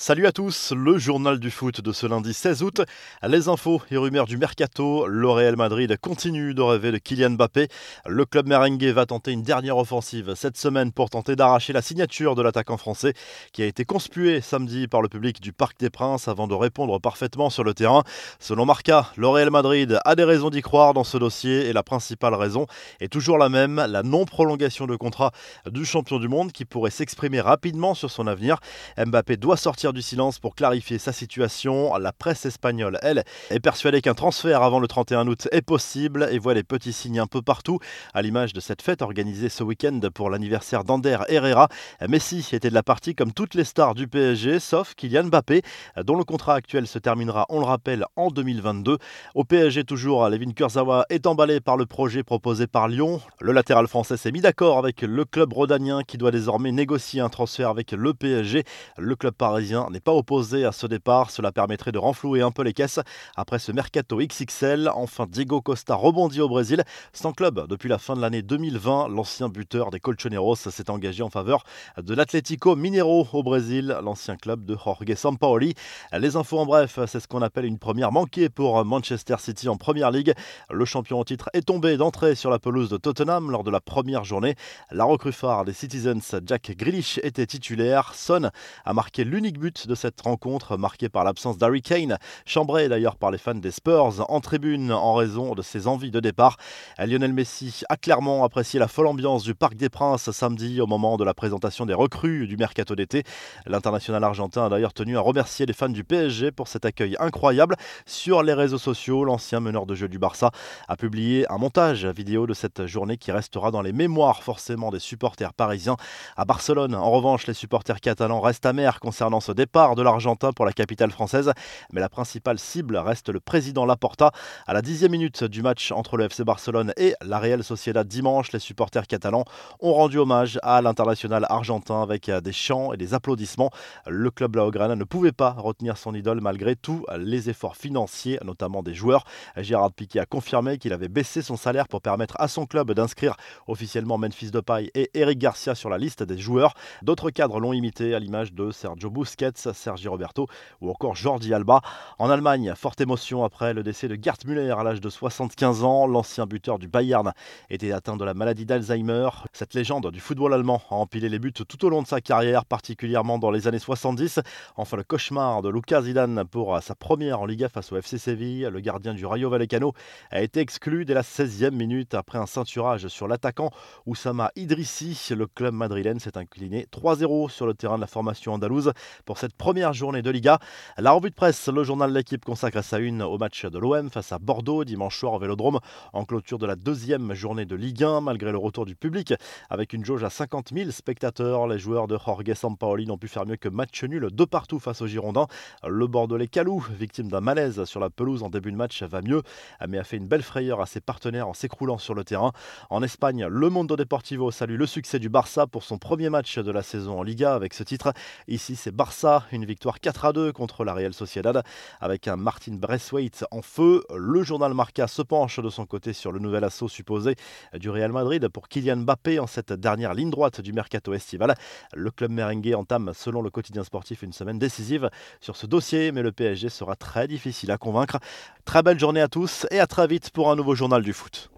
Salut à tous, le journal du foot de ce lundi 16 août. Les infos et rumeurs du mercato. Le Real Madrid continue de rêver de Kylian Mbappé. Le club merengue va tenter une dernière offensive cette semaine pour tenter d'arracher la signature de l'attaquant français qui a été conspué samedi par le public du Parc des Princes avant de répondre parfaitement sur le terrain. Selon Marca, le Real Madrid a des raisons d'y croire dans ce dossier et la principale raison est toujours la même, la non-prolongation de contrat du champion du monde qui pourrait s'exprimer rapidement sur son avenir. Mbappé doit sortir du silence pour clarifier sa situation. La presse espagnole, elle, est persuadée qu'un transfert avant le 31 août est possible et voit les petits signes un peu partout, à l'image de cette fête organisée ce week-end pour l'anniversaire d'Ander Herrera. Messi était de la partie comme toutes les stars du PSG, sauf Kylian Mbappé, dont le contrat actuel se terminera, on le rappelle, en 2022. Au PSG toujours, Levin Kurzawa est emballé par le projet proposé par Lyon. Le latéral français s'est mis d'accord avec le club rodanien qui doit désormais négocier un transfert avec le PSG. Le club parisien n'est pas opposé à ce départ. Cela permettrait de renflouer un peu les caisses après ce mercato XXL. Enfin, Diego Costa rebondit au Brésil. Sans club depuis la fin de l'année 2020, l'ancien buteur des Colchoneros s'est engagé en faveur de l'Atlético Mineiro au Brésil, l'ancien club de Jorge Sampaoli. Les infos en bref, c'est ce qu'on appelle une première manquée pour Manchester City en première ligue. Le champion en titre est tombé d'entrée sur la pelouse de Tottenham lors de la première journée. La recrue phare des Citizens, Jack Grealish, était titulaire. Son a marqué l'unique but de cette rencontre marquée par l'absence d'Harry Kane, chambré d'ailleurs par les fans des Spurs en tribune en raison de ses envies de départ. Lionel Messi a clairement apprécié la folle ambiance du Parc des Princes samedi au moment de la présentation des recrues du mercato d'été. L'international argentin a d'ailleurs tenu à remercier les fans du PSG pour cet accueil incroyable. Sur les réseaux sociaux, l'ancien meneur de jeu du Barça a publié un montage vidéo de cette journée qui restera dans les mémoires forcément des supporters parisiens. À Barcelone, en revanche, les supporters catalans restent amers concernant ce départ de l'Argentin pour la capitale française. Mais la principale cible reste le président Laporta. À la dixième minute du match entre le FC Barcelone et la Real Sociedad dimanche, les supporters catalans ont rendu hommage à l'international argentin avec des chants et des applaudissements. Le club Laograna ne pouvait pas retenir son idole malgré tous les efforts financiers, notamment des joueurs. Gérard Piquet a confirmé qu'il avait baissé son salaire pour permettre à son club d'inscrire officiellement Memphis Depay et Eric Garcia sur la liste des joueurs. D'autres cadres l'ont imité à l'image de Sergio Busquets Sergi Roberto ou encore Jordi Alba. En Allemagne, forte émotion après le décès de Gerd Müller à l'âge de 75 ans. L'ancien buteur du Bayern était atteint de la maladie d'Alzheimer. Cette légende du football allemand a empilé les buts tout au long de sa carrière, particulièrement dans les années 70. Enfin, le cauchemar de Lucas Zidane pour sa première en Liga face au FC Séville. Le gardien du Rayo Vallecano a été exclu dès la 16e minute après un ceinturage sur l'attaquant Oussama Idrissi. Le club madrilène s'est incliné 3-0 sur le terrain de la formation andalouse pour cette première journée de Liga. La revue de presse, le journal de l'équipe consacre sa une au match de l'OM face à Bordeaux dimanche soir au Vélodrome en clôture de la deuxième journée de Ligue 1 malgré le retour du public avec une jauge à 50 000 spectateurs. Les joueurs de Jorge Sampaoli n'ont pu faire mieux que match nul de partout face aux Girondins. Le Bordelais Calou, victime d'un malaise sur la pelouse en début de match, va mieux mais a fait une belle frayeur à ses partenaires en s'écroulant sur le terrain. En Espagne, le Mondo Deportivo salue le succès du Barça pour son premier match de la saison en Liga avec ce titre. Ici, c'est Une victoire 4 à 2 contre la Real Sociedad avec un Martin Braithwaite en feu. Le journal Marca se penche de son côté sur le nouvel assaut supposé du Real Madrid pour Kylian Mbappé en cette dernière ligne droite du mercato estival. Le club merengue entame, selon le quotidien sportif, une semaine décisive sur ce dossier, mais le PSG sera très difficile à convaincre. Très belle journée à tous et à très vite pour un nouveau journal du foot.